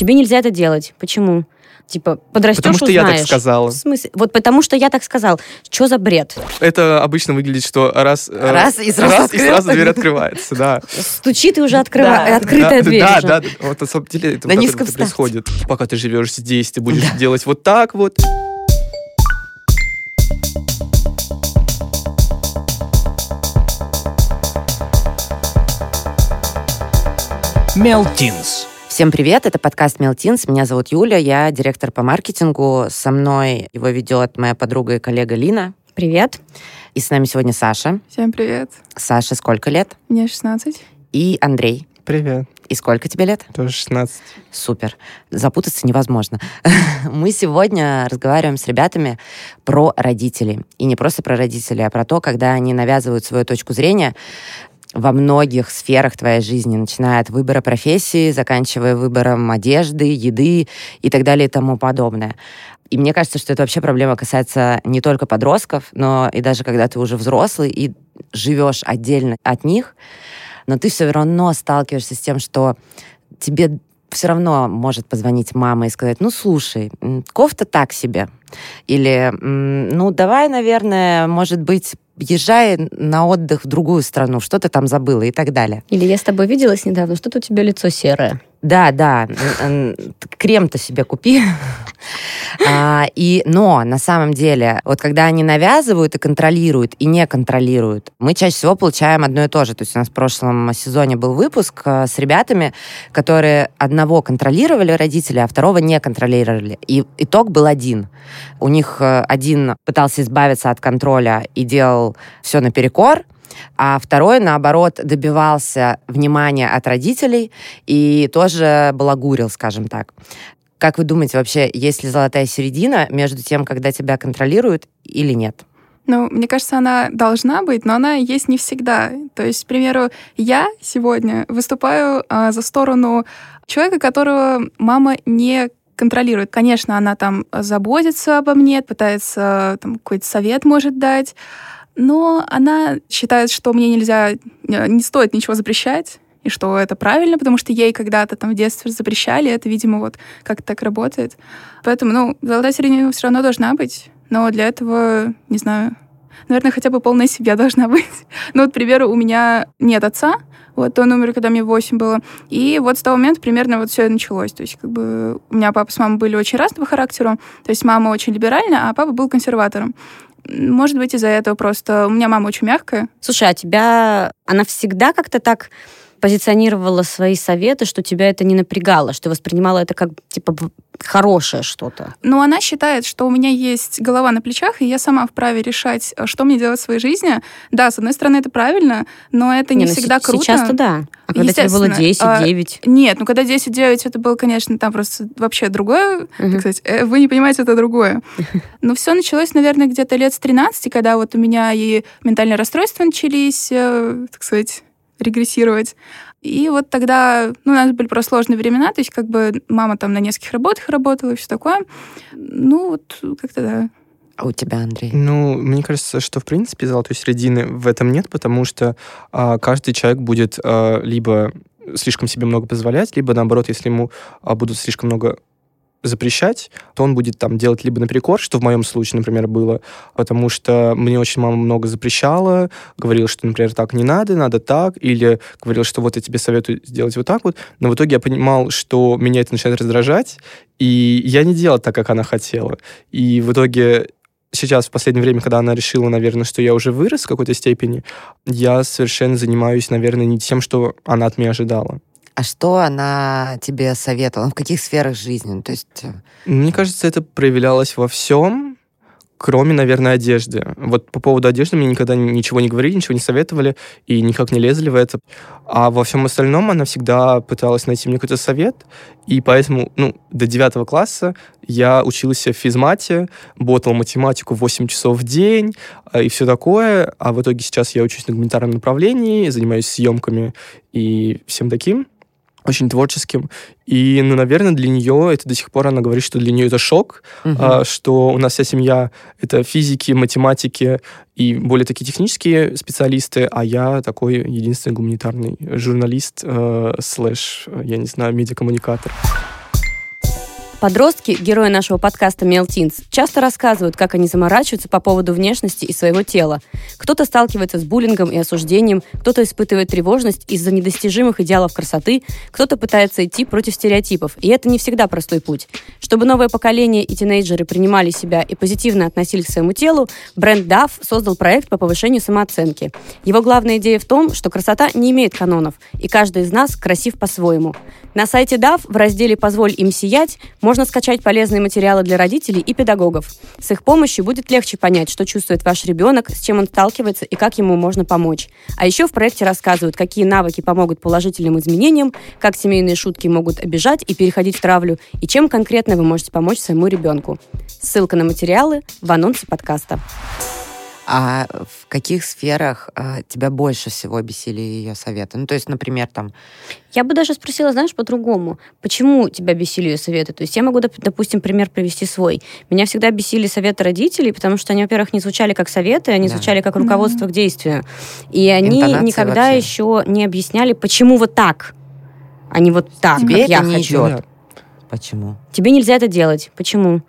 тебе нельзя это делать. Почему? Типа, подрастешь, Потому что узнаешь. я так сказала. В смысле? Вот потому что я так сказал. Что за бред? Это обычно выглядит, что раз... э, Раз, и сразу раз, и сразу дверь открывается, да. Стучит и уже открыва... Да. открытая да, дверь да, уже. да, да. Вот на самом деле это На вот старте. происходит. Пока ты живешь здесь, ты будешь делать вот так вот. Мелтинс. Всем привет, это подкаст Мелтинс. Меня зовут Юля, я директор по маркетингу. Со мной его ведет моя подруга и коллега Лина. Привет. И с нами сегодня Саша. Всем привет. Саша, сколько лет? Мне 16. И Андрей. Привет, И сколько тебе лет? тоже 16. Супер. Запутаться невозможно. Мы сегодня разговариваем с ребятами про родителей. И не просто про родителей, а про то, когда они навязывают свою точку зрения во многих сферах твоей жизни, начиная от выбора профессии, заканчивая выбором одежды, еды и так далее и тому подобное. И мне кажется, что это вообще проблема касается не только подростков, но и даже когда ты уже взрослый и живешь отдельно от них, но ты все равно сталкиваешься с тем, что тебе все равно может позвонить мама и сказать, ну, слушай, кофта так себе. Или, ну, давай, наверное, может быть, езжай на отдых в другую страну, что ты там забыла и так далее. Или я с тобой виделась недавно, что-то у тебя лицо серое. Да, да, крем-то себе купи. А, и, но на самом деле, вот когда они навязывают и контролируют, и не контролируют, мы чаще всего получаем одно и то же. То есть у нас в прошлом сезоне был выпуск э, с ребятами, которые одного контролировали родители, а второго не контролировали. И итог был один. У них э, один пытался избавиться от контроля и делал все наперекор, а второй, наоборот, добивался внимания от родителей и тоже балагурил, скажем так. Как вы думаете, вообще, есть ли золотая середина между тем, когда тебя контролируют или нет? Ну, мне кажется, она должна быть, но она есть не всегда. То есть, к примеру, я сегодня выступаю а, за сторону человека, которого мама не контролирует. Конечно, она там заботится обо мне, пытается там какой-то совет может дать, но она считает, что мне нельзя, э, не стоит ничего запрещать, и что это правильно, потому что ей когда-то там в детстве запрещали, это, видимо, вот как так работает. Поэтому, ну, золотая середина все равно должна быть, но для этого, не знаю, наверное, хотя бы полная семья должна быть. Ну, вот, к примеру, у меня нет отца, вот он умер, когда мне 8 было. И вот с того момента примерно вот все и началось. То есть, как бы у меня папа с мамой были очень разного характера. То есть мама очень либеральная, а папа был консерватором. Может быть, из-за этого просто... У меня мама очень мягкая. Слушай, а тебя она всегда как-то так позиционировала свои советы, что тебя это не напрягало, что воспринимала это как, типа, хорошее что-то? Но она считает, что у меня есть голова на плечах, и я сама вправе решать, э, что мне делать в своей жизни. Да, с одной стороны, это правильно, но это не, ну, всегда се- круто. Сейчас-то да. А когда тебе было Естественно. 10, 9? Нет, ну когда 10-9, это было, конечно, там просто вообще другое. Мгм. Так сказать, э, вы не понимаете, это другое. Но все началось, наверное, где-то лет с 13, когда вот у меня и ментальные расстройства начались, э, так сказать, регрессировать. И вот тогда, ну, у нас были просто сложные времена, то есть как бы мама там на нескольких работах работала и все такое. Ну, вот как-то да. А у тебя, Андрей? Ну, мне кажется, что в принципе золотой середины в этом нет, потому что а, каждый человек будет а, либо слишком себе много позволять, либо наоборот, если ему а, будут слишком много запрещать, то он будет там делать либо наперекор, что в моем случае, например, было, потому что мне очень мама много запрещала, говорила, что, например, так не надо, надо так, или говорила, что вот я тебе советую сделать вот так вот, но в итоге я понимал, что меня это начинает раздражать, и я не делал так, как она хотела. И в итоге сейчас, в последнее время, когда она решила, наверное, что я уже вырос в какой-то степени, я совершенно занимаюсь, наверное, не тем, что она от меня ожидала. А что она тебе советовала? В каких сферах жизни? Ну, То есть э, Мне кажется, это проявлялось во всем, кроме, наверное, одежды. Вот по поводу одежды мне никогда ничего не говорили, ничего не советовали и никак не лезли в это. А во всем остальном она всегда пыталась найти мне какой-то совет, и поэтому, ну, до девятого класса я учился в физмате, ботал математику 8 часов в день э, и все такое, а в итоге сейчас я учусь на гуманитарном направлении, занимаюсь съемками и всем таким очень творческим. И, ну, наверное, для нее это до сих пор она говорит, что для нее это шок, мгм. а, что у нас вся семья это физики, математики и более такие технические специалисты, а я такой единственный гуманитарный журналист э, слэш, э, я не знаю, медиакоммуникатор. Подростки, герои нашего подкаста Мелтинс, часто рассказывают, как они заморачиваются по поводу внешности и своего тела. Кто-то сталкивается с буллингом и осуждением, кто-то испытывает тревожность из-за недостижимых идеалов красоты, кто-то пытается идти против стереотипов. И это не всегда простой путь. Чтобы новое поколение и тинейджеры принимали себя и позитивно относились к своему телу, бренд DAF создал проект по повышению самооценки. Его главная идея в том, что красота не имеет канонов, и каждый из нас красив по-своему. На сайте DAF в разделе «Позволь им сиять» скачать полезные материалы для родителей и педагогов. С их помощью будет легче понять, что чувствует ваш ребенок, с чем он сталкивается и как ему можно помочь. А еще в проекте рассказывают, какие навыки помогут положительным изменениям, как семейные шутки могут обижать и переходить в травлю, и чем конкретно вы можете помочь своему ребенку. Ссылка на материалы в анонсе подкаста. А в каких сферах а, тебя больше всего бесили ее советы? Ну, то есть, например, там... Я бы даже спросила, знаешь, по-другому. Почему тебя бесили ее советы? То есть я могу, допустим, пример привести свой. Меня всегда бесили советы родителей, потому что они, во-первых, не звучали как советы, они да. звучали как руководство да. к действию. И они Интонация никогда вообще. еще не объясняли, почему вот так, а не вот так, Тебе как это я не хочу. Идет. Почему? Тебе нельзя это делать. Почему?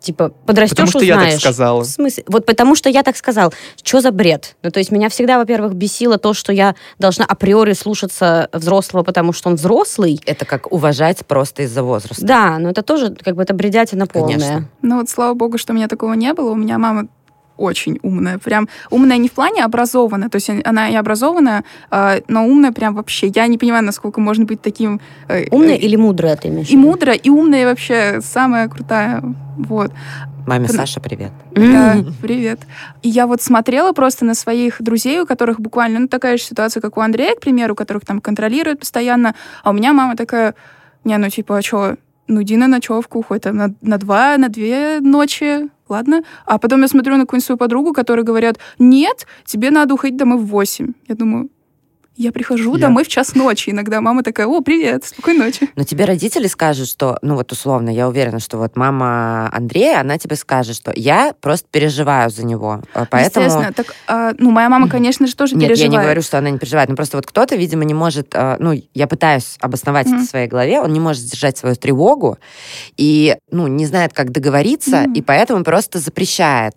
Типа, подрастешь, Потому что узнаешь. я так сказала. В смысле? Вот потому что я так сказал. Что за бред? Ну, то есть меня всегда, во-первых, бесило то, что я должна априори слушаться взрослого, потому что он взрослый. Это как уважать просто из-за возраста. Да, но это тоже как бы это бредятина полная. Конечно. Ну вот слава богу, что у меня такого не было. У меня мама очень умная. Прям умная не в плане образованная, то есть она и образованная, а, но умная прям вообще. Я не понимаю, насколько можно быть таким... э, Умная э, или мудрая ты имеешь? И мудрая, и умная, и вообще самая крутая. Вот. Маме Пон- Саша, привет. Да, привет. И я вот смотрела просто на своих друзей, у которых буквально, ну, такая же ситуация, как у Андрея, к примеру, которых там контролируют постоянно, а у меня мама такая, не, ну, типа, а что, ну, иди на ночевку, хоть там на, на два, на две ночи, ладно? А потом я смотрю на какую-нибудь свою подругу, которые говорят, нет, тебе надо уходить домой в восемь. Я думаю, я прихожу Я- домой в час ночи. Иногда мама такая, о, привет, спокойной ночи. Но тебе родители скажут, что, ну вот условно, я уверена, что вот мама Андрея, она тебе скажет, что я просто переживаю за него. а Поэтому... Естественно. Так, а, ну, моя мама, конечно же, тоже Нет, переживает. я не говорю, что она не переживает, но просто вот кто-то, видимо, не может, э, ну, я пытаюсь обосновать Мгм. это в своей голове, он не может сдержать свою тревогу и, ну, не знает, как договориться, Мгм. и поэтому просто запрещает,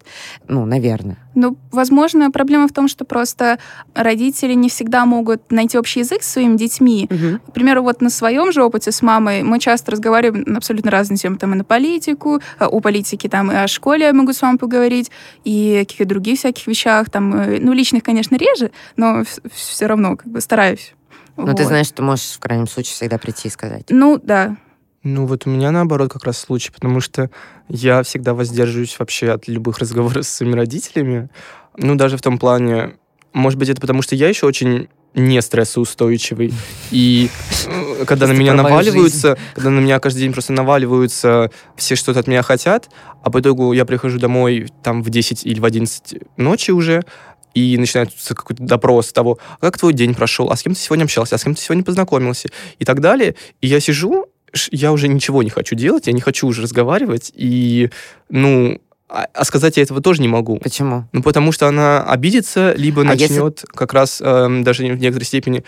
ну, наверное. Ну, возможно, проблема в том, что просто родители не всегда могут найти общий язык с своими детьми. Мгм. К примеру, вот на своем же опыте с мамой мы часто разговариваем на абсолютно разные темы. Там и на политику, о политике, там и о школе я могу с вами поговорить, и о каких-то других всяких вещах. Там, э, ну, личных, конечно, реже, но все равно как бы стараюсь. Но ты Вот. знаешь, ты можешь в крайнем случае всегда прийти и сказать. Ну, да. Ну, вот у меня наоборот как раз случай, потому что я всегда воздерживаюсь вообще от любых разговоров с своими родителями. Ну, даже в том плане, может быть, это потому что я еще очень не стрессоустойчивый. И э, когда на меня наваливаются, когда на меня каждый день просто наваливаются, все что-то от меня хотят, а по итогу я прихожу домой там в 10 или в 11 ночи уже, и начинается какой-то допрос того, а как твой день прошел, а с кем ты сегодня общался, а с кем ты сегодня познакомился, и так далее. И я сижу, я уже ничего не хочу делать, я не хочу уже разговаривать, и, ну, а, а сказать я этого тоже не могу. Почему? Ну, потому что она обидится, либо А если- начнет как раз эм, даже в некоторой степени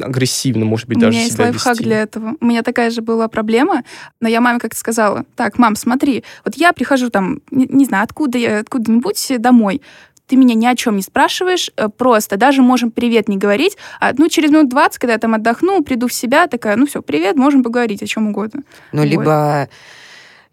агрессивно, может быть, У даже меня есть себя лайфхак вести. для этого. У меня такая же была проблема, но я маме как-то сказала, так, мам, смотри, вот я прихожу там, не, не знаю, откуда я, откуда-нибудь домой, ты меня ни о чем не спрашиваешь, э, просто даже можем привет не говорить, а ну через минут 20, когда я там отдохну, приду в себя, такая, ну все, привет, можем поговорить о чем угодно. Ну, Вот. либо...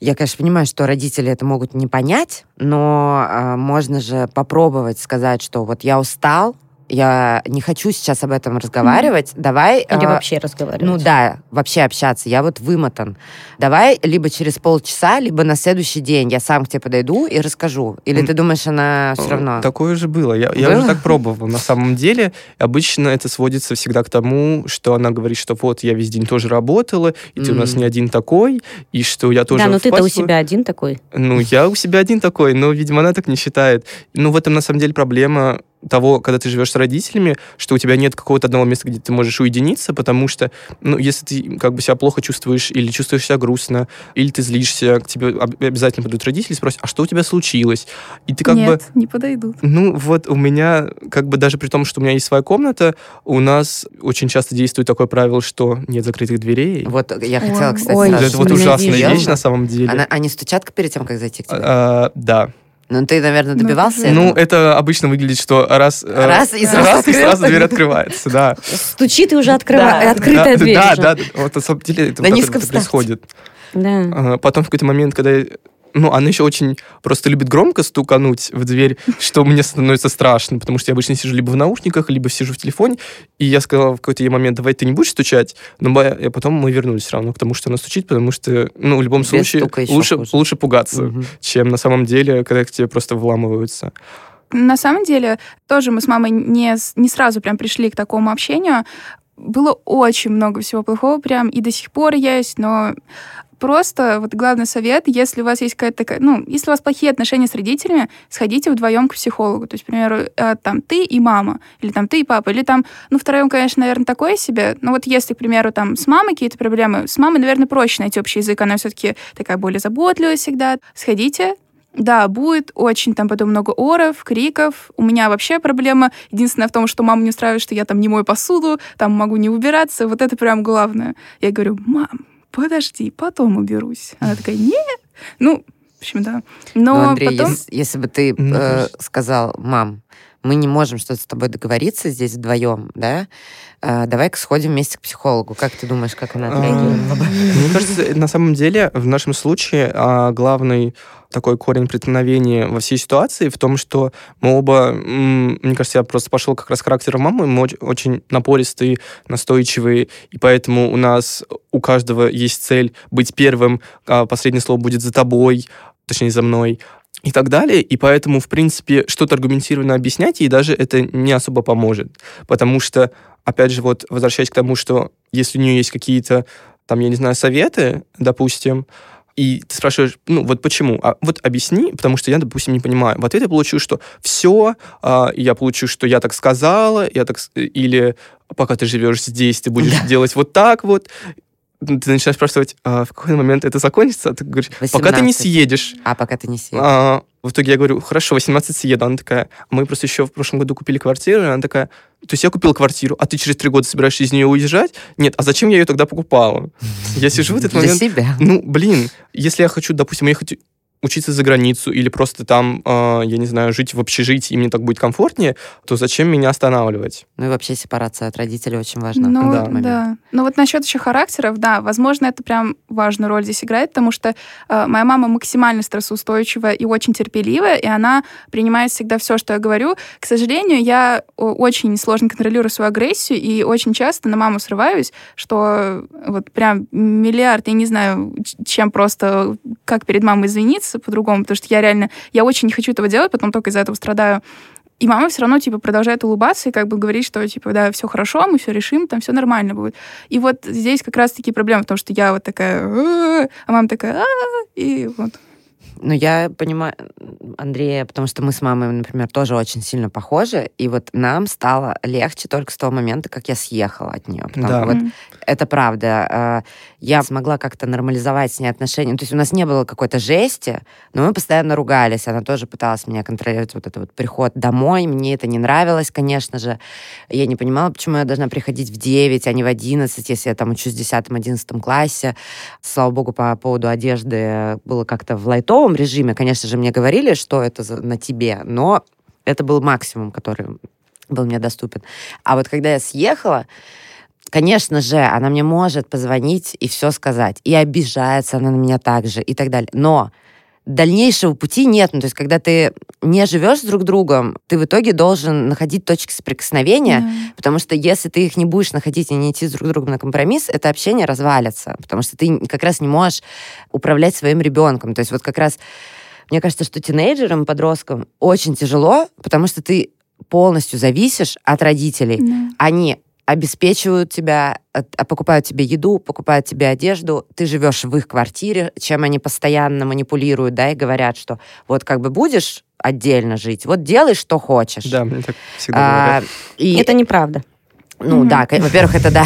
Я, конечно, понимаю, что родители это могут не понять, но а, можно же попробовать сказать, что вот я устал, я не хочу сейчас об этом разговаривать, давай... Или а, вообще разговаривать. Ну да, вообще общаться. Я вот вымотан. Давай либо через полчаса, либо на следующий день я сам к тебе подойду и расскажу. Или М. ты думаешь, она все Э, равно... Такое же было. Я, я Было? уже так пробовал. На самом деле, обычно это сводится всегда к тому, что она говорит, что вот я весь день тоже работала, и ты у нас не один такой, и что я тоже да, но ты-то у себя один такой. Ну, я у себя один такой, но, видимо, она так не считает. Ну, в этом, на самом деле, проблема того, когда ты живешь с родителями, что у тебя нет какого-то одного места, где ты можешь уединиться, потому что, ну, если ты как бы себя плохо чувствуешь или чувствуешь себя грустно, или ты злишься, к тебе обязательно подойдут родители и спросят, а что у тебя случилось? И ты как Нет, бы... не подойдут. Ну, вот у меня, как бы даже при том, что у меня есть своя комната, у нас очень часто действует такое правило, что нет закрытых дверей. Вот я хотела, кстати, ой, это вот ужасная вещь на самом деле. Она- они стучат перед тем, как зайти к тебе? А, да. Ну, ты, наверное, Ну, добивался это этого? Ну, это обычно выглядит, что раз... э, Раз, и сразу раз, и сразу дверь открывается, да. Стучит и уже открыва... Да. открытая да, дверь да, уже. да. Вот на самом деле это На вот это происходит. Да. А, Потом в какой-то момент, когда... я- Ну, она еще очень просто любит громко стукануть в дверь, что мне становится страшно, потому что я обычно сижу либо в наушниках, либо сижу в телефоне, и я сказала в какой-то ей момент, давай ты не будешь стучать, но мы- и потом мы вернулись все равно к тому, что она стучит, потому что, ну, в любом Без случае лучше, хуже. лучше пугаться, Мгм. чем на самом деле, когда к тебе просто вламываются. На самом деле, тоже мы с мамой не, не сразу прям пришли к такому общению. Было очень много всего плохого прям, и до сих пор есть, но просто вот главный совет, если у вас есть какая-то такая, ну, если у вас плохие отношения с родителями, сходите вдвоем к психологу. То есть, к примеру, э, там ты и мама, или там ты и папа, или там, ну, втроем, конечно, наверное, такое себе. Но вот если, к примеру, там с мамой какие-то проблемы, с мамой, наверное, проще найти общий язык, она все-таки такая более заботливая всегда. Сходите, да, будет очень там потом много оров, криков. У меня вообще проблема единственная в том, что мама не устраивает, что я там не мою посуду, там могу не убираться. Вот это прям главное. Я говорю, мам, подожди, потом уберусь. Она такая, нет. Ну, в общем, да. Но Ну, Андрей, потом... если, если бы ты Ну, э, сказал, мам, мы не можем что-то с тобой договориться здесь вдвоем, да? Э, давай-ка сходим вместе к психологу. Как ты думаешь, как она отреагировала бы? Мне кажется, на самом деле, в нашем случае а, главный такой корень преткновения во всей ситуации в том, что мы оба, мне кажется, я просто пошел как раз характером мамы, мы оч- очень напористые, настойчивые, и поэтому у нас у каждого есть цель быть первым, а последнее слово будет за тобой, точнее, за мной, и так далее. И поэтому, в принципе, что-то аргументированно объяснять ей даже это не особо поможет. Потому что, опять же, вот возвращаясь к тому, что если у нее есть какие-то, там, я не знаю, советы, допустим, и ты спрашиваешь, ну, вот почему? А вот объясни, потому что я, допустим, не понимаю. В ответ я получу, что все, я получу, что я так сказала, я так... Или пока ты живешь здесь, ты будешь делать вот так вот. Ты начинаешь спрашивать, а в какой момент это закончится? А ты говоришь, пока ты не 18. съедешь. А пока ты не съедешь. А, в итоге я говорю, хорошо, 18 съеду. Она такая, «А мы просто еще в прошлом году купили квартиру, и она такая, то есть я купил квартиру, а ты через три года собираешься из нее уезжать? Нет, а зачем я ее тогда покупала? Я сижу в этот Для момент, себя. ну, блин, если я хочу, допустим, уехать учиться за границу или просто там, э, я не знаю, жить в общежитии, и мне так будет комфортнее, то зачем меня останавливать? Ну и вообще сепарация от родителей очень важна. Ну, да. да. Но вот насчет еще характеров, да, возможно, это прям важную роль здесь играет, потому что э, моя мама максимально стрессоустойчивая и очень терпеливая, и она принимает всегда все, что я говорю. К сожалению, я очень сложно контролирую свою агрессию, и очень часто на маму срываюсь, что вот прям миллиард, я не знаю, чем просто, как перед мамой извиниться по-другому, потому что я реально, я очень не хочу этого делать, потом только из-за этого страдаю. И мама все равно, типа, продолжает улыбаться и как бы говорит, что, типа, да, все хорошо, мы все решим, там все нормально будет. И вот здесь как раз-таки проблема в том, что я вот такая, а мама такая, и вот. Ну, я понимаю Андрея, потому что мы с мамой, например, тоже очень сильно похожи, и вот нам стало легче только с того момента, как я съехала от нее. Потому Да. вот М. это правда. э, Я смогла как-то нормализовать с ней отношения. То есть у нас не было какой-то жести, но мы постоянно ругались. Она тоже пыталась меня контролировать, вот этот вот приход домой. Мне это не нравилось, конечно же. Я не понимала, почему я должна приходить в 9, а не в 11, если я там учусь в 10-11 классе. Слава богу, по поводу одежды было как-то в лайтовом режиме. Конечно же, мне говорили, что это на тебе, но это был максимум, который был мне доступен. А вот когда я съехала, конечно же, она мне может позвонить и все сказать. И обижается она на меня также, и так далее. Но дальнейшего пути нет. Ну, то есть, когда ты не живешь с друг другом, ты в итоге должен находить точки соприкосновения, Да. Потому что если ты их не будешь находить и не идти с друг другом на компромисс, это общение развалится. Потому что ты как раз не можешь управлять своим ребенком. То есть вот как раз мне кажется, что тинейджерам, подросткам очень тяжело, потому что ты полностью зависишь от родителей. Да. Они обеспечивают тебя, а покупают тебе еду, покупают тебе одежду, ты живешь в их квартире, чем они постоянно манипулируют, да, и говорят, что вот как бы будешь отдельно жить, вот делай, что хочешь. Да, мне так всегда А, говорят. и, Это неправда. Ну Мгм. да, во-первых, это да.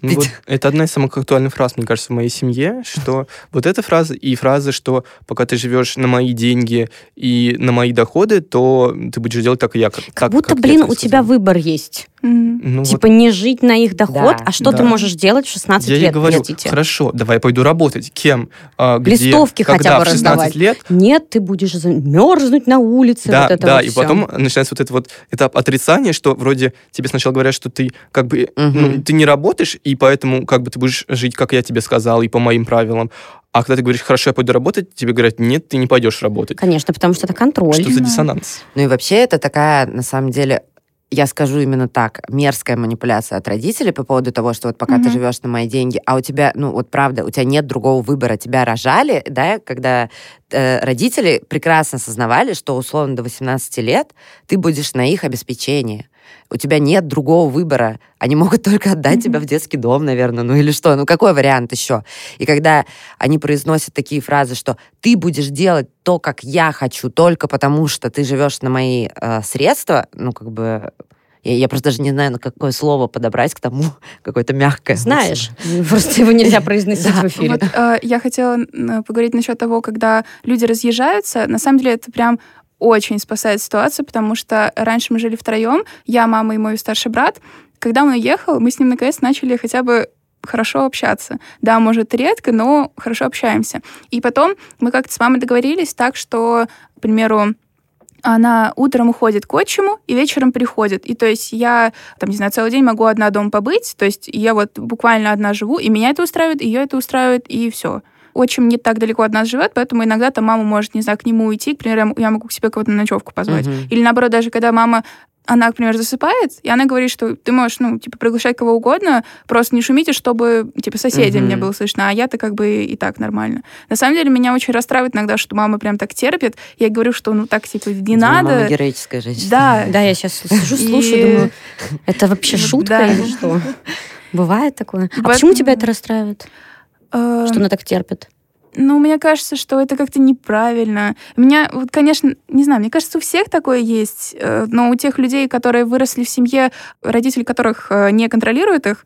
Ну, вот это одна из самых актуальных фраз, мне кажется, в моей семье, что вот эта фраза и фраза, что пока ты живешь на мои деньги и на мои доходы, то ты будешь делать так, и я. Как, Как будто, как я блин, у тебя выбор есть. Мгм. Ну, типа не жить на их доход, Да. а что ты Да. можешь делать в 16 я лет, говорю, простите? хорошо, давай я пойду работать. Кем? А, где, Листовки когда, хотя бы в 16 раздавать. лет? Нет, ты будешь мерзнуть на улице. Да, вот это да, вот и всё. потом начинается вот это вот этап отрицания, что вроде тебе сначала говорят, что ты как бы Мгм. ну, ты не работаешь, и поэтому как бы ты будешь жить, как я тебе сказал, и по моим правилам. А когда ты говоришь, хорошо, я пойду работать, тебе говорят, нет, ты не пойдешь работать. Конечно, потому что это контроль. Что за диссонанс? Ну и вообще это такая, на самом деле, я скажу именно так, мерзкая манипуляция от родителей по поводу того, что вот пока ты Мгм. живешь на мои деньги, а у тебя, ну вот правда, у тебя нет другого выбора, тебя рожали, да, когда э, родители прекрасно осознавали, что условно до 18 лет ты будешь на их обеспечении. У тебя нет другого выбора. Они могут только отдать Мгм. тебя в детский дом, наверное, ну или что, ну какой вариант еще? И когда они произносят такие фразы, что ты будешь делать то, как я хочу, только потому что ты живешь на мои э, средства, ну как бы я, я просто даже не знаю, на какое слово подобрать к тому, какое-то мягкое. Знаешь, просто его нельзя произносить Да. в эфире. Вот э, я хотела поговорить насчет того, когда люди разъезжаются. На самом деле это прям очень спасает ситуацию, потому что раньше мы жили втроем, я, мама и мой старший брат. Когда он уехал, мы с ним наконец начали хотя бы хорошо общаться. Да, может, редко, но хорошо общаемся. И потом мы как-то с мамой договорились так, что, к примеру, она утром уходит к отчиму и вечером приходит. И то есть я, там, не знаю, целый день могу одна дома побыть, то есть я вот буквально одна живу, и меня это устраивает, ее это устраивает, и все. Отчим не так далеко от нас живет, поэтому иногда там мама может, не знаю, к нему уйти, к примеру, я могу к себе кого-то на ночевку позвать. Мгм. Или наоборот, даже когда мама она, к примеру, засыпает, и она говорит, что ты можешь, ну, типа, приглашать кого угодно, просто не шумите, чтобы, типа, соседям Мгм. не было слышно, а я-то как бы и так нормально. На самом деле, меня очень расстраивает иногда, что мама прям так терпит. Я говорю, что, ну, так, типа, не Мама надо. героическая женщина. Да, Да, я сейчас сижу, И- слушаю, думаю, это вообще шутка да. или что? Бывает такое. А почему тебя это расстраивает? Э, Что она так терпит? Ну, мне кажется, что это как-то неправильно. У меня, вот, конечно, не знаю, мне кажется, у всех такое есть, э, но у тех людей, которые выросли в семье, родители которых э, не контролируют их,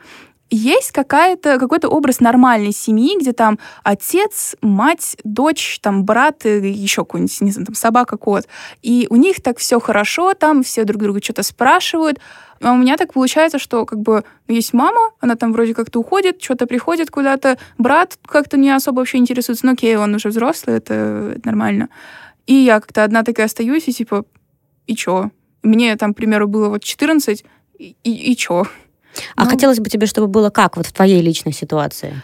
есть какая-то, какой-то образ нормальной семьи, где там отец, мать, дочь, там брат еще какой-нибудь, не знаю, там собака, кот. И у них так все хорошо, там все друг друга что-то спрашивают. А у меня так получается, что как бы есть мама, она там вроде как-то уходит, что-то приходит куда-то, брат как-то не особо вообще интересуется, ну окей, он уже взрослый, это нормально. И я как-то одна такая остаюсь, и типа, и чё? Мне там, к примеру, было вот 14, и, и, и чё? А Ну, хотелось бы тебе, чтобы было как вот в твоей личной ситуации?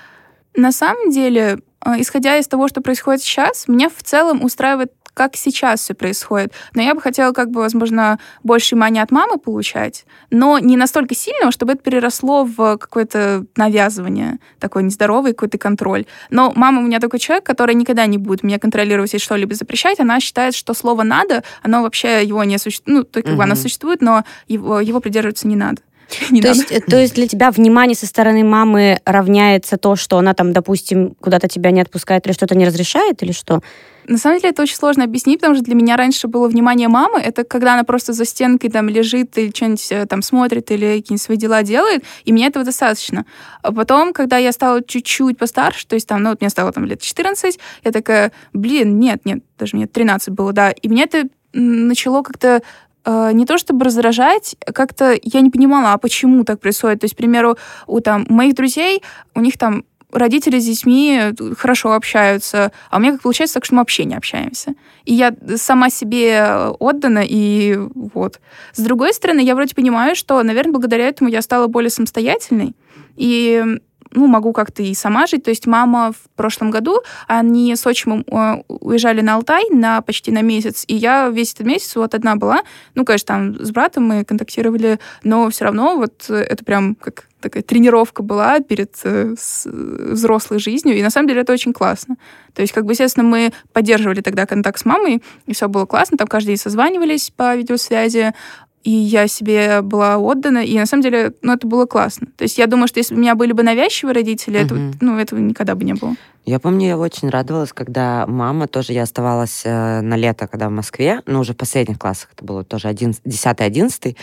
На самом деле, э, исходя из того, что происходит сейчас, меня в целом устраивает, как сейчас все происходит. Но я бы хотела, как бы, возможно, больше внимания от мамы получать, но не настолько сильного, чтобы это переросло в какое-то навязывание, такой нездоровый какой-то контроль. Но мама у меня такой человек, который никогда не будет меня контролировать и что-либо запрещать. Она считает, что слово «надо», оно вообще его не существует. Ну, то есть, как бы оно существует, но его, его придерживаться не надо. Не То надо. есть, то есть для тебя внимание со стороны мамы равняется то, что она там, допустим, куда-то тебя не отпускает или что-то не разрешает, или что? На самом деле это очень сложно объяснить, потому что для меня раньше было внимание мамы, это когда она просто за стенкой там лежит и что-нибудь э, там смотрит или какие-нибудь свои дела делает, и мне этого достаточно. А потом, когда я стала чуть-чуть постарше, то есть там, ну вот мне стало там лет 14, я такая, блин, нет, нет, даже мне 13 было, да, и меня это начало как-то не то чтобы раздражать, как-то я не понимала, а почему так происходит. То есть, к примеру, у там моих друзей, у них там родители с детьми хорошо общаются, а у меня как получается так, что мы вообще не общаемся. И я сама себе отдана, и вот. С другой стороны, я вроде понимаю, что, наверное, благодаря этому я стала более самостоятельной, и ну, могу как-то и сама жить. То есть мама в прошлом году, они с отчимом э, уезжали на Алтай на почти на месяц, и я весь этот месяц вот одна была. Ну, конечно, там с братом мы контактировали, но все равно вот это прям как такая тренировка была перед э, взрослой жизнью, и на самом деле это очень классно. То есть, как бы, естественно, мы поддерживали тогда контакт с мамой, и все было классно, там каждый день созванивались по видеосвязи, и я себе была отдана, и на самом деле, ну, это было классно. То есть я думаю, что если бы у меня были бы навязчивые родители, Мгм. это, ну, этого никогда бы не было. Я помню, я очень радовалась, когда мама тоже, я оставалась э, на лето, когда в Москве, ну, уже в последних классах, это было тоже 10-11,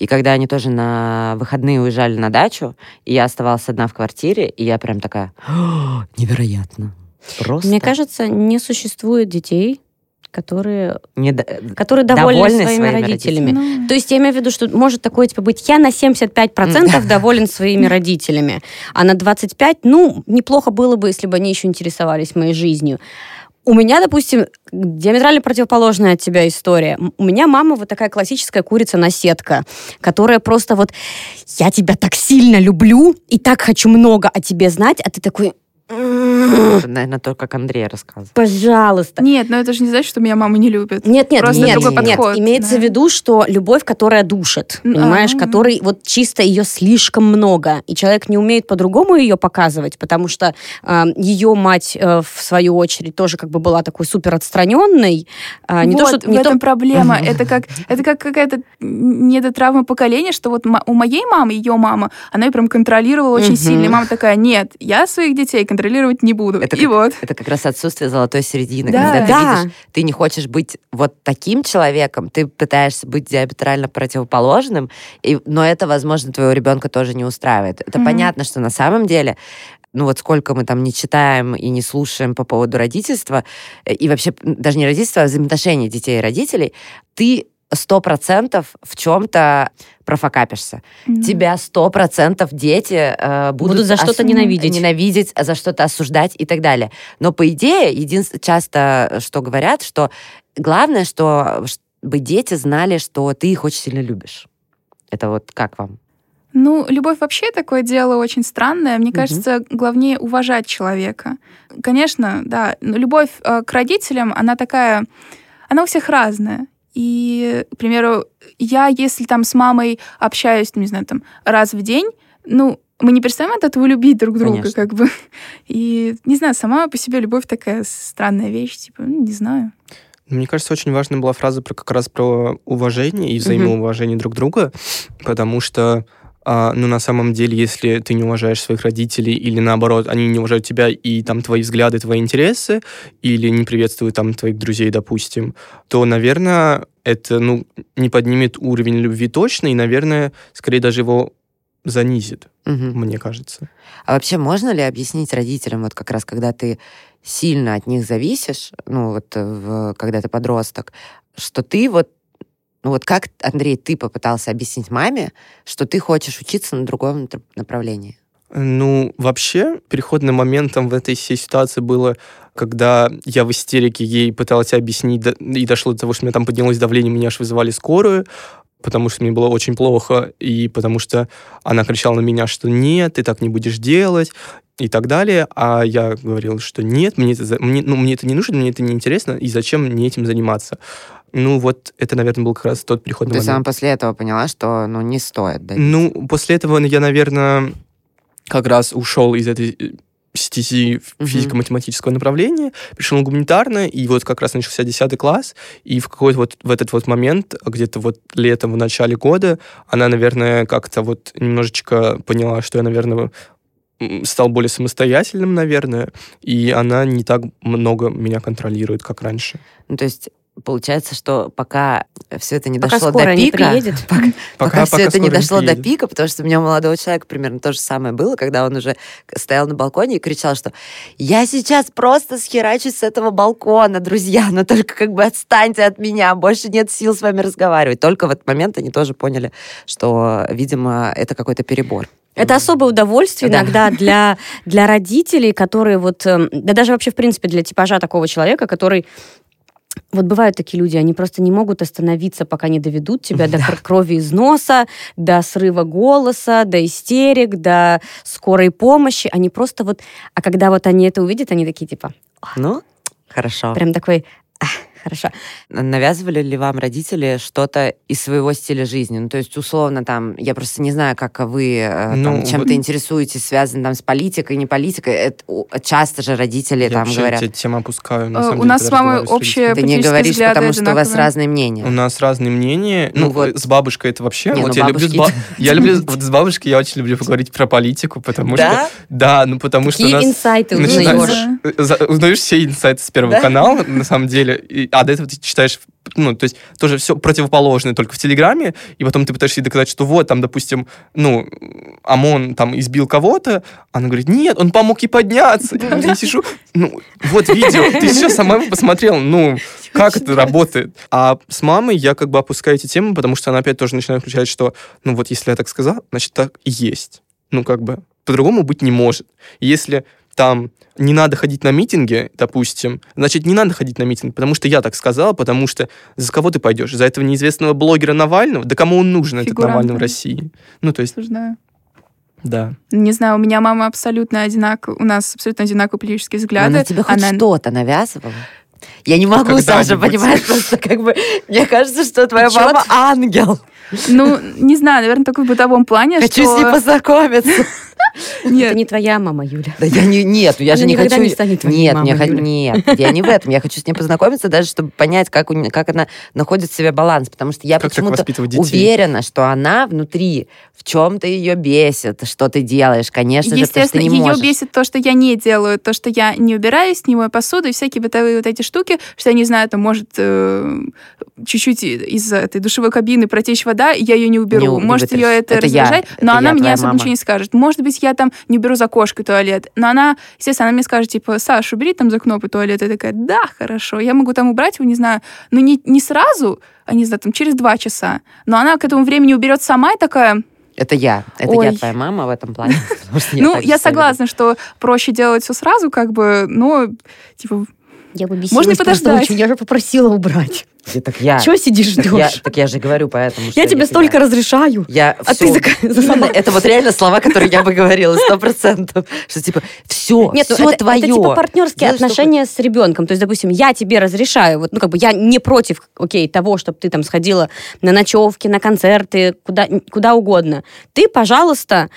и когда они тоже на выходные уезжали на дачу, и я оставалась одна в квартире, и я прям такая, «О, невероятно. Просто Мне кажется, не существует детей, которые, не которые довольны, Довольны своими, своими родителями. Ну, То есть я имею в виду, что может такое типа быть, я на 75% доволен своими родителями, а на 25%, ну, неплохо было бы, если бы они еще интересовались моей жизнью. У меня, допустим, диаметрально противоположная от тебя история. У меня мама вот такая классическая курица-наседка, которая просто вот «я тебя так сильно люблю и так хочу много о тебе знать», а ты такой «М, Это, наверное, то, как Андрей рассказывал. «пожалуйста». Нет, но это же не значит, что меня мама не любит. Нет, нет, Просто нет, другой нет. подход, Имеется да. в виду, что любовь, которая душит, понимаешь, а. который вот чисто ее слишком много, и человек не умеет по-другому ее показывать, потому что э, ее мать э, в свою очередь тоже как бы была такой супер отстраненной, а, не вот, то что в не этом то, проблема. Это как, это как какая-то недотравма поколения, что вот у моей мамы, ее мама, она ее прям контролировала очень сильно. И мама такая, нет, я своих детей контролировать не буду. Это и вот. Это как раз отсутствие золотой середины. Да. Когда ты Да. видишь, ты не хочешь быть вот таким человеком, ты пытаешься быть диаметрально противоположным, и, но это, возможно, твоего ребенка тоже не устраивает. Это Мгм. понятно, что на самом деле ну вот сколько мы там не читаем и не слушаем по поводу родительства, э, и вообще даже не родительства, а взаимоотношений детей и родителей, ты сто процентов в чем-то профокапишься. Мгм. Тебя сто процентов дети э, будут, Будут за что-то ос- ненавидеть. ненавидеть, за что-то осуждать и так далее. Но по идее, единственное, часто что говорят, что главное, что чтобы дети знали, что ты их очень сильно любишь. Это вот как вам? Ну, любовь вообще такое дело очень странное. Мне Мгм. кажется, главнее уважать человека. Конечно, да, но любовь э, к родителям, она такая, она у всех разная. И, к примеру, я, если там с мамой общаюсь, не знаю, там раз в день, ну, мы не перестаем от этого любить друг друга, Конечно. как бы. И, не знаю, сама по себе любовь такая странная вещь, типа, ну, не знаю. Мне кажется, очень важная была фраза про как раз про уважение и взаимоуважение друг друга, потому что а, ну, на самом деле, если ты не уважаешь своих родителей, или наоборот, они не уважают тебя и там твои взгляды, твои интересы, или не приветствуют там твоих друзей, допустим, то, наверное, это, ну, не поднимет уровень любви точно, и, наверное, скорее даже его занизит, Мгм. мне кажется. А вообще можно ли объяснить родителям, вот как раз когда ты сильно от них зависишь, ну вот э, в- когда ты подросток, что ты вот, ну вот как, Андрей, ты попытался объяснить маме, что ты хочешь учиться на другом нап- направлении? Ну, вообще, переходным моментом в этой всей ситуации было, когда я в истерике ей пытался объяснить, и дошло до того, что у меня там поднялось давление, меня аж вызывали скорую, потому что мне было очень плохо, и потому что она кричала на меня, что нет, ты так не будешь делать, и так далее. А я говорил, что нет, мне это, мне, ну, мне это не нужно, мне это не интересно, и зачем мне этим заниматься? Ну, вот это, наверное, был как раз тот переходный Ты момент. сам после этого поняла, что ну не стоит, да? Ну, после этого я, наверное, как раз ушел из этой э, стези физико-математического направления, пришел на гуманитарное, и вот как раз начался 10 класс, и в какой-то вот в этот вот момент, где-то вот летом, в начале года, она, наверное, как-то вот немножечко поняла, что я, наверное, стал более самостоятельным, наверное, и она не так много меня контролирует, как раньше. Ну, то есть получается, что пока все это не Пока дошло до не пика, приедет. пока, пока все это не дошло до приедет. пика, потому что у меня у молодого человека примерно то же самое было, когда он уже стоял на балконе и кричал, что я сейчас просто схерачусь с этого балкона, друзья, но только как бы отстаньте от меня, больше нет сил с вами разговаривать. Только в этот момент они тоже поняли, что, видимо, это какой-то перебор. Это особое удовольствие Да. иногда для, для родителей, которые вот, эм, да даже вообще, в принципе, для типажа такого человека, который вот бывают такие люди, они просто не могут остановиться, пока не доведут тебя до кр- крови из носа, до срыва голоса, до истерик, до скорой помощи. Они просто вот... А когда вот они это увидят, они такие типа, Ну, хорошо. прям такой, «Ах, Хорошо. Навязывали ли вам родители что-то из своего стиля жизни? Ну, то есть, условно, там, я просто не знаю, как вы э, Ну, там, чем-то вот- интересуетесь, связано там с политикой, не политикой. Это, часто же родители Я там вообще говорят. эти темы опускаю. на Э, самом у деле, нас с мамой общее Ты не говоришь, взгляды потому что у вас одинаковые. разные мнения. У нас разные мнения. Ну Ну, вот. с бабушкой это вообще. Не, вот ну я люблю с ба- я люблю вот с бабушкой я очень люблю поговорить про политику, потому Да? что да, ну потому что у Какие нас инсайты узнаешь? Узнаешь все инсайты с первого канала, на самом деле, и- а до этого ты читаешь, ну, то есть тоже все противоположное только в Телеграме, и потом ты пытаешься ей доказать, что вот, там, допустим, ну, ОМОН там избил кого-то, она говорит, нет, он помог ей подняться. Я сижу, ну, вот видео, ты сейчас сама его посмотрела, ну, как это работает? А с мамой я как бы опускаю эти темы, потому что она опять тоже начинает включать, что, ну, вот если я так сказал, значит, так и есть. Ну, как бы, по-другому быть не может. Если там не надо ходить на митинги, допустим, значит, не надо ходить на митинг, потому что я так сказал, потому что за кого ты пойдешь? За этого неизвестного блогера Навального? Да кому он нужен, этот Фигуранта. Навальный в России? Ну, то есть, Осуждаю. да. Не знаю, у меня мама абсолютно одинаковая, у нас абсолютно одинаковые политические взгляды. Она тебе хоть Она- что-то навязывала? Я не могу, Саша, Когда-нибудь. понимаешь, просто как бы... Мне кажется, что твоя мама ангел. Ну, не знаю, наверное, только в бытовом плане, Хочу что... с ней познакомиться. Нет, Это не твоя мама, Юля. Да я не, нет, я же Она не никогда хочу... не станет твоей нет, мамой, не хо- Юля. нет, я не в этом. Я хочу с ней познакомиться даже, чтобы понять, как, у не- как она находит в себе баланс. Потому что я Как почему-то уверена, что она внутри в чем-то ее бесит, что ты делаешь, конечно же, потому что ты Естественно, не ее можешь. бесит то, что я не делаю, то, что я не убираюсь, не мою посуду и всякие бытовые вот эти штуки, что я не знаю, там может э, чуть-чуть из этой душевой кабины протечь вода, и я ее не уберу. Не может, ее это, Это я. раздражает, Это но я, она мне твоя особо мама. ничего не скажет. Может быть, я там не уберу за кошкой туалет, но она, естественно, она мне скажет, типа, Саш, убери там за кнопкой туалет. Я такая, да, хорошо, я могу там убрать его, не знаю, ну не, не сразу, а не знаю, там через два часа, но она к этому времени уберет сама и такая, Это я. Это я Ой. твоя мама в этом плане. ну, я согласна, что проще делать все сразу, как бы, но, типа, Я бы Можно и бесилась просто подождать. очень. Я же попросила убрать. И Так я. Чего сидишь, Так я, ждешь? так я же говорю, поэтому. что Я тебе столько разрешаю. Я А всё- ты за- Именно это вот реально слова, которые я бы говорила, сто процентов. Что типа, все, Нет, ну все это, твое. это типа партнерские Делай, что отношения с ребенком. То есть, допустим, я тебе разрешаю, вот, ну, как бы я не против, окей, того, чтобы ты там сходила на ночевки, на концерты, куда, куда угодно. Ты, пожалуйста,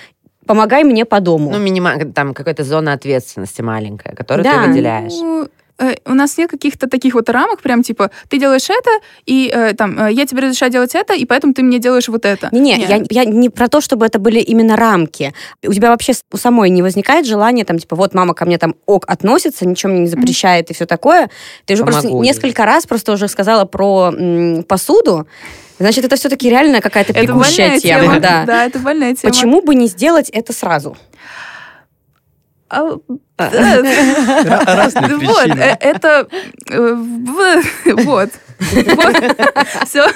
помогай мне по дому. Ну, минимально, там какая-то зона ответственности маленькая, которую Да. ты выделяешь. Э, у нас нет каких-то таких вот рамок, прям типа, ты делаешь это, и э, там, э, я тебе разрешаю делать это, и поэтому ты мне делаешь вот это. Не-не, Нет. я, я не про то, чтобы это были именно рамки. У тебя вообще у самой не возникает желания, там, типа, вот мама ко мне там ок относится, ничего мне не запрещает и все такое. Ты уже просто ей. несколько раз просто уже сказала про м, посуду. Значит, это все-таки реально какая-то пекущая тема. тема. да. Да, это больная тема. Почему бы не сделать это сразу? Да. Ра- Разные причины. это... Вот. Все.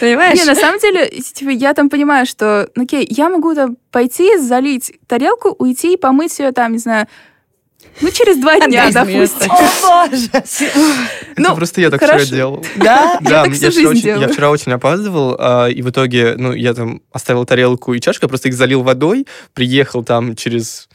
Понимаешь? Не, на самом деле, типа, я там понимаю, что, ну, окей, я могу там пойти, залить тарелку, уйти и помыть ее там, не знаю, ну, через два дня, допустим. О, боже! Ну, просто я так хорошо. вчера делал. Да? Я так всю вчера очень, я вчера очень опаздывал, а, и в итоге, ну, я там оставил тарелку и чашку, я просто их залил водой, приехал там через,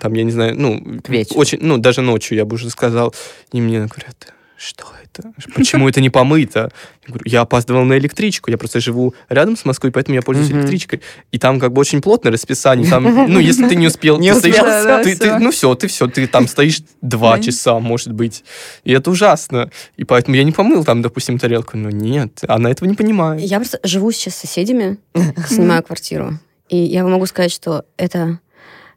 там, я не знаю, ну, К вечеру. очень, ну, даже ночью, я бы уже сказал, и мне говорят, что это? Почему это не помыто? Я говорю, я опаздывал на электричку, я просто живу рядом с Москвой, поэтому я пользуюсь электричкой. И там как бы очень плотное расписание, там, ну, если ты не успел, Не ты успел, стоишь- да, да, ты- ты- ну все, ты все, ты там стоишь два часа, может быть. И это ужасно. И поэтому я не помыл там, допустим, тарелку. Но нет, она этого не понимает. Я просто живу сейчас с соседями, снимаю квартиру. И я могу сказать, что это,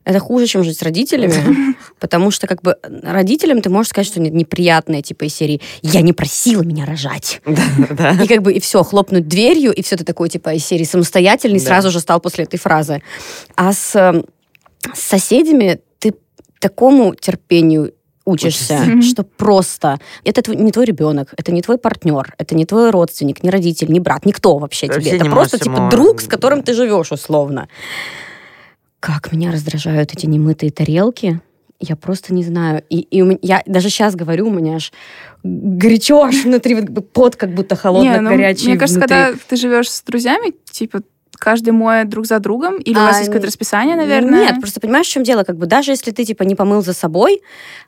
это хуже, чем жить с родителями, потому что как бы родителям ты можешь сказать, что нет, неприятное, типа из серии «я не просила меня рожать». И как бы и все, хлопнуть дверью, и все ты такой, типа, из серии самостоятельный, сразу же стал после этой фразы. А с, э, с соседями ты такому терпению учишься, Учишься. Что просто это не твой ребенок, это не твой партнер, это не твой родственник, не родитель, не брат, никто вообще Ты тебе. вообще Это просто типа ему- друг, с которым ты живешь условно. Как меня раздражают эти немытые тарелки. Я просто не знаю. И, и у меня, я даже сейчас говорю, у меня аж горячо аж внутри, вот пот как будто холодно Не, ну, Мне кажется, внутри. когда ты живешь с друзьями, типа, каждый моет друг за другом? Или у А, вас есть какое-то расписание, наверное? Нет, просто понимаешь, в чем дело? Как бы даже если ты, типа, не помыл за собой,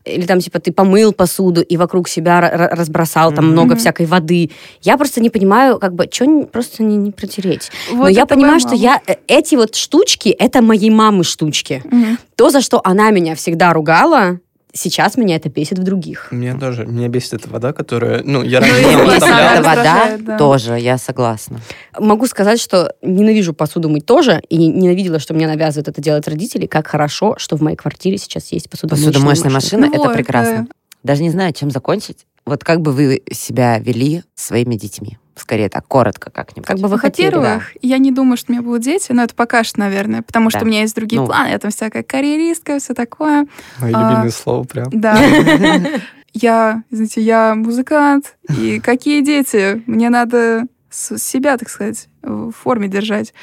или там, типа, ты помыл посуду и вокруг себя ра- ра- разбросал там Мгм. много всякой воды, я просто не понимаю, как бы, что просто не, не протереть. Вот Но я понимаю, что я э, эти вот штучки, это моей мамы штучки. Мгм. То, за что она меня всегда ругала, сейчас меня это бесит в других. Меня тоже, меня бесит эта вода, которая, ну, я Ну, раньше меня представлял. вода, тоже, я согласна. Могу сказать, что ненавижу посуду мыть тоже, и ненавидела, что мне навязывают это делать родители. Как хорошо, что в моей квартире сейчас есть посудомоечная, Посудомоечная машина. машина, Ну это прекрасно. Даже не знаю, чем закончить. Вот как бы вы себя вели своими детьми? Скорее так, коротко как-нибудь. Как бы вы хотели, да. Я не думаю, что у меня будут дети, но это пока что, наверное, потому что Да. у меня есть другие Ну. планы, я там всякая карьеристка, все такое. Мои А, любимые слова прям. Да. Я, знаете, я музыкант, и какие дети? Мне надо себя, так сказать, в форме держать.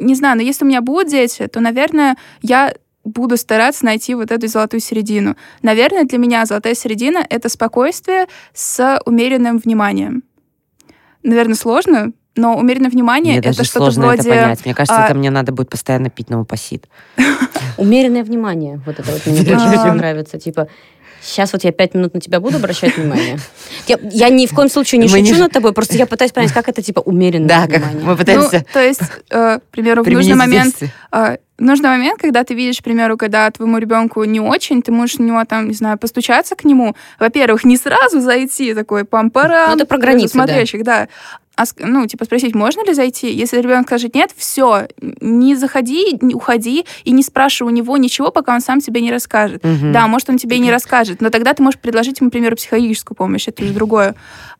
Не знаю, но если у меня будут дети, то, наверное, я буду стараться найти вот эту золотую середину. Наверное, для меня золотая середина — это спокойствие с умеренным вниманием. Наверное, сложно, но умеренное внимание Мне это даже что-то сложно вроде... это понять. Мне кажется, а, это мне надо будет постоянно пить новопосит. Умеренное внимание. Вот это вот мне больше всего нравится. Типа, сейчас вот я пять минут на тебя буду обращать внимание. Я, я ни в коем случае не Мы не шучу ш- над тобой, просто я пытаюсь понять, как это, типа, умеренное Да, как внимание. мы Ну, пытаемся то есть, э, к примеру, в нужный момент детстве. А, нужный момент, когда ты видишь, к примеру, когда твоему ребенку не очень, ты можешь на него там, не знаю, постучаться к нему. Во-первых, не сразу зайти такой пам-парам. Ну, это про границы, смотрящих, да. А, ск- ну, типа спросить, можно ли зайти? Если ребенок скажет нет, все, не заходи, не уходи и не спрашивай у него ничего, пока он сам тебе не расскажет. Мгм. Да, может, он тебе и не расскажет, но тогда ты можешь предложить ему, к примеру, психологическую помощь, это уже другое.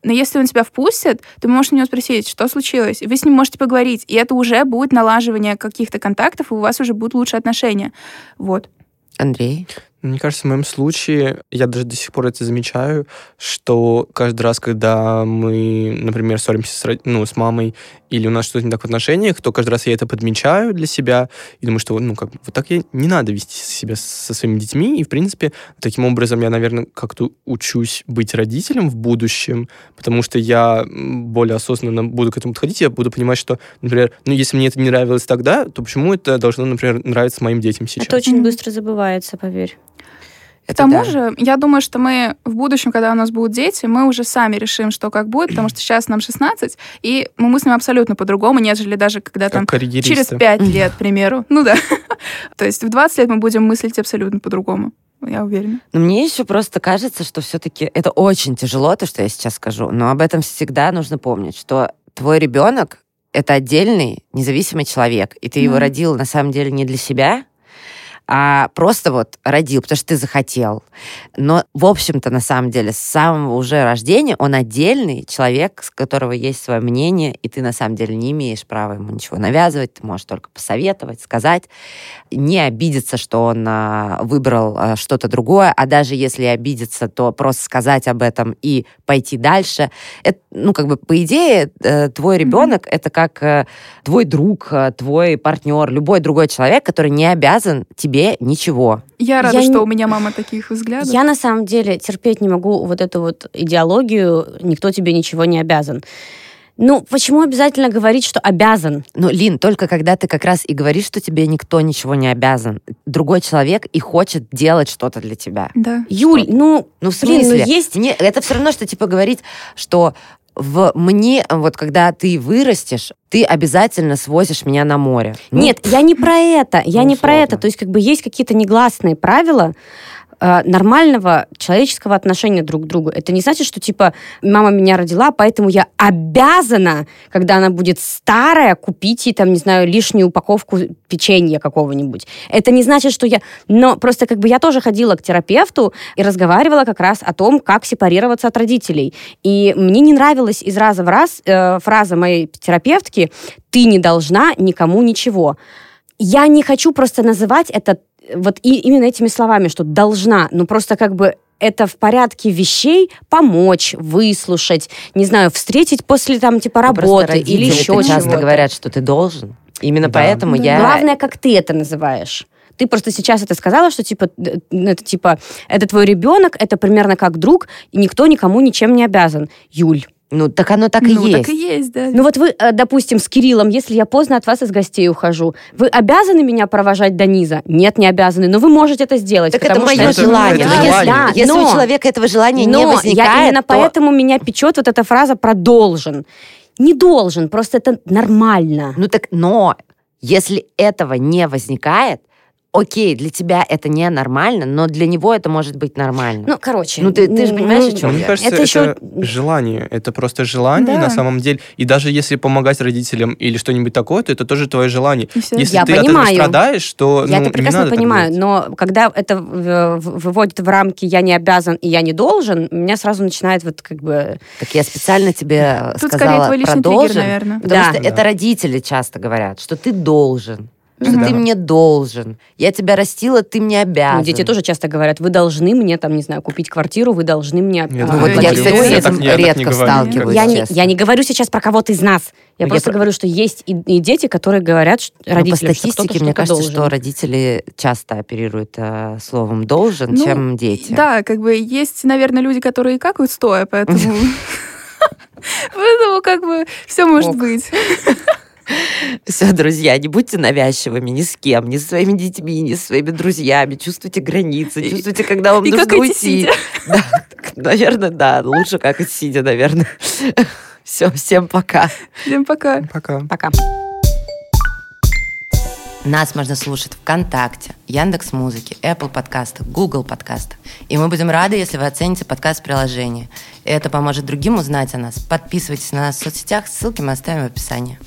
Но если он тебя впустит, ты можешь у него спросить, что случилось. Вы с ним можете поговорить, и это уже будет налаживание каких-то контактов, и у вас уже будут лучшие отношения. Вот. Андрей? Мне кажется, в моем случае, я даже до сих пор это замечаю, что каждый раз, когда мы, например, ссоримся с, ну, с мамой, или у нас что-то не так в отношениях, то каждый раз я это подмечаю для себя и думаю, что ну, как, вот так я не надо вести себя со своими детьми. И, в принципе, таким образом я, наверное, как-то учусь быть родителем в будущем, потому что я более осознанно буду к этому подходить, я буду понимать, что, например, ну, если мне это не нравилось тогда, то почему это должно, например, нравиться моим детям сейчас? Это очень быстро забывается, поверь. К Это тому да. же, я думаю, что мы в будущем, когда у нас будут дети, мы уже сами решим, что как будет, потому что сейчас нам 16, и мы мыслим абсолютно по-другому, нежели даже когда там Как карьеристы. через 5 лет, к примеру. Ну да. То есть в 20 лет мы будем мыслить абсолютно по-другому. Я уверена. Но мне еще просто кажется, что все-таки это очень тяжело, то, что я сейчас скажу, но об этом всегда нужно помнить, что твой ребенок — это отдельный, независимый человек, и ты его Мгм. родил на самом деле не для себя, а просто вот родил, потому что ты захотел. Но, в общем-то, на самом деле, с самого уже рождения он отдельный человек, с которого есть свое мнение, и ты на самом деле не имеешь права ему ничего навязывать, ты можешь только посоветовать, сказать, не обидеться, что он а, выбрал а, что-то другое, а даже если обидеться, то просто сказать об этом и пойти дальше. Это, ну, как бы, по идее, э, твой ребенок это как э, твой друг, э, твой партнер, любой другой человек, который не обязан тебе ничего. Я рада, Я что не- у меня мама таких взглядов. Я на самом деле терпеть не могу вот эту вот идеологию «никто тебе ничего не обязан». Ну, почему обязательно говорить, что обязан? Ну, Лин, только когда ты как раз и говоришь, что тебе никто ничего не обязан, другой человек и хочет делать что-то для тебя. Да. Юль, ну, Ну, в Блин, ну смысле? есть- Не, это все равно, что типа говорить, что в мне, вот когда ты вырастешь, ты обязательно свозишь меня на море. Ну, Нет, я не про это. Я ну, не про условно. это. То есть, как бы есть какие-то негласные правила нормального человеческого отношения друг к другу. Это не значит, что типа мама меня родила, поэтому я обязана, когда она будет старая, купить ей там, не знаю, лишнюю упаковку печенья какого-нибудь. Это не значит, что я... Но просто как бы я тоже ходила к терапевту и разговаривала как раз о том, как сепарироваться от родителей. И мне не нравилась из раза в раз э, фраза моей терапевтки «ты не должна никому ничего». Я не хочу просто называть это вот и, именно этими словами, что должна, но просто как бы это в порядке вещей помочь, выслушать, не знаю, встретить после там типа ну, работы или еще часто чего-то. говорят, что ты должен. Именно Да. поэтому Да. я... Главное, как ты это называешь. Ты просто сейчас это сказала, что типа это типа это твой ребенок, это примерно как друг, и никто никому ничем не обязан. Юль, Ну, так оно так и ну, есть. так и есть, да. Ну вот вы, э, допустим, с Кириллом, если я поздно от вас из гостей ухожу, вы обязаны меня провожать до низа? Нет, не обязаны, но вы можете это сделать. Так это что мое это- желание. это если- желание. Если но- у человека этого желания но не я возникает, именно то- поэтому меня печет вот эта фраза про должен. Не должен, просто это нормально. Ну так, но если этого не возникает, окей, для тебя это не нормально, но для него это может быть нормально. Ну, короче. Ну, ты- ты же понимаешь, о чем Мне я? кажется, Это это, еще- желание. Это просто желание Да. на самом деле. И даже если помогать родителям или что-нибудь такое, то это тоже твое желание. Если Я ты от понимаю. этого страдаешь, то Я ну, это не прекрасно надо так понимаю, но когда это выводит в рамки «я не обязан» и «я не должен», меня сразу начинает вот как бы... Так я специально тебе Тут скорее сказала твой личный про триггер, наверное. потому Да. что Да. это родители часто говорят, что ты должен, что Мгм. ты Да. мне должен. Я тебя растила, ты мне обязан. Ну, дети тоже часто говорят, вы должны мне, там, не знаю, купить квартиру, вы должны мне... Я а, Ну вот Я кстати, с этим я редко говорю. сталкиваюсь, я, не, я не говорю сейчас про кого-то из нас. Я Ну, просто я говорю, что есть и, и дети, которые говорят что, Ну, по родителям, что статистике, мне кажется, должен. что родители часто оперируют э, словом должен, Ну, чем дети. Да, как бы есть, наверное, люди, которые какают стоя, поэтому... Поэтому как бы все может быть. Все, друзья, не будьте навязчивыми ни с кем, ни со своими детьми, ни со своими друзьями. Чувствуйте границы, чувствуйте, когда вам и нужно какайте уйти. сидя. Да, наверное, да. Лучше как и сидя, наверное. Все, всем пока. Всем пока. Пока. Пока. Нас можно слушать ВКонтакте, Яндекс Музыки, Apple подкастах, Google подкастах. И мы будем рады, если вы оцените подкаст приложение. Это поможет другим узнать о нас. Подписывайтесь на нас в соцсетях, ссылки мы оставим в описании.